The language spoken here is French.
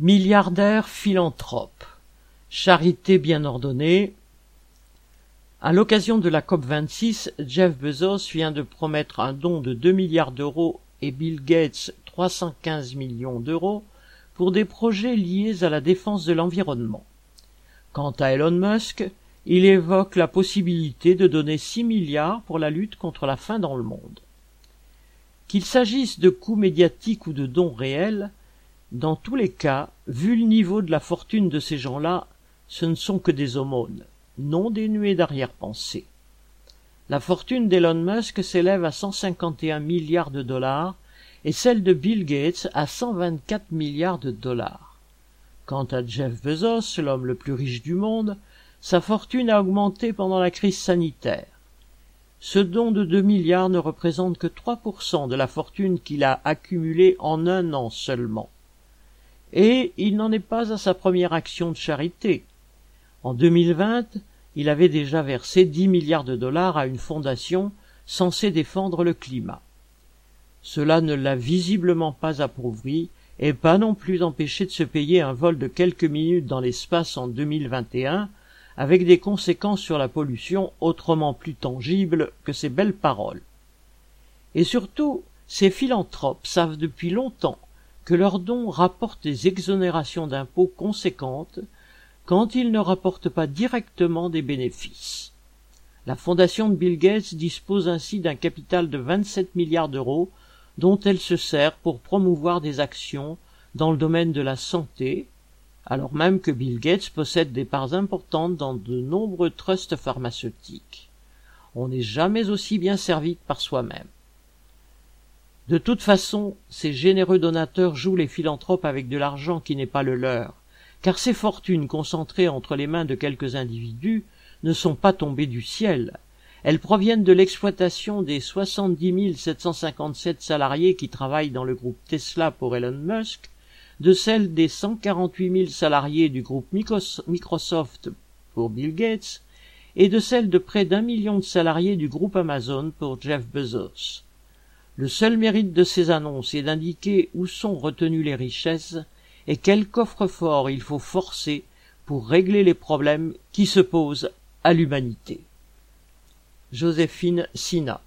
Milliardaire philanthrope. Charité bien ordonnée. À l'occasion de la COP26, Jeff Bezos vient de promettre un don de 2 milliards d'euros et Bill Gates 315 millions d'euros pour des projets liés à la défense de l'environnement. Quant à Elon Musk, il évoque la possibilité de donner 6 milliards pour la lutte contre la faim dans le monde. Qu'il s'agisse de coûts médiatiques ou de dons réels, dans tous les cas, vu le niveau de la fortune de ces gens-là, ce ne sont que des aumônes, non dénuées d'arrière-pensée. La fortune d'Elon Musk s'élève à 151 milliards de dollars et celle de Bill Gates à 124 milliards de dollars. Quant à Jeff Bezos, l'homme le plus riche du monde, sa fortune a augmenté pendant la crise sanitaire. Ce don de deux milliards ne représente que 3% de la fortune qu'il a accumulée en un an seulement et il n'en est pas à sa première action de charité. En 2020, il avait déjà versé 10 milliards de dollars à une fondation censée défendre le climat. Cela ne l'a visiblement pas appauvri et pas non plus empêché de se payer un vol de quelques minutes dans l'espace en 2021 avec des conséquences sur la pollution autrement plus tangibles que ces belles paroles. Et surtout, ces philanthropes savent depuis longtemps que leurs dons rapportent des exonérations d'impôts conséquentes quand ils ne rapportent pas directement des bénéfices. La fondation de Bill Gates dispose ainsi d'un capital de 27 milliards d'euros dont elle se sert pour promouvoir des actions dans le domaine de la santé, alors même que Bill Gates possède des parts importantes dans de nombreux trusts pharmaceutiques. On n'est jamais aussi bien servi que par soi-même. De toute façon, ces généreux donateurs jouent les philanthropes avec de l'argent qui n'est pas le leur, car ces fortunes concentrées entre les mains de quelques individus ne sont pas tombées du ciel. Elles proviennent de l'exploitation des 70 757 salariés qui travaillent dans le groupe Tesla pour Elon Musk, de celles des 148 000 salariés du groupe Microsoft pour Bill Gates, et de celles de près d'un million de salariés du groupe Amazon pour Jeff Bezos. Le seul mérite de ces annonces est d'indiquer où sont retenues les richesses et quel coffre-fort il faut forcer pour régler les problèmes qui se posent à l'humanité. Joséphine Sina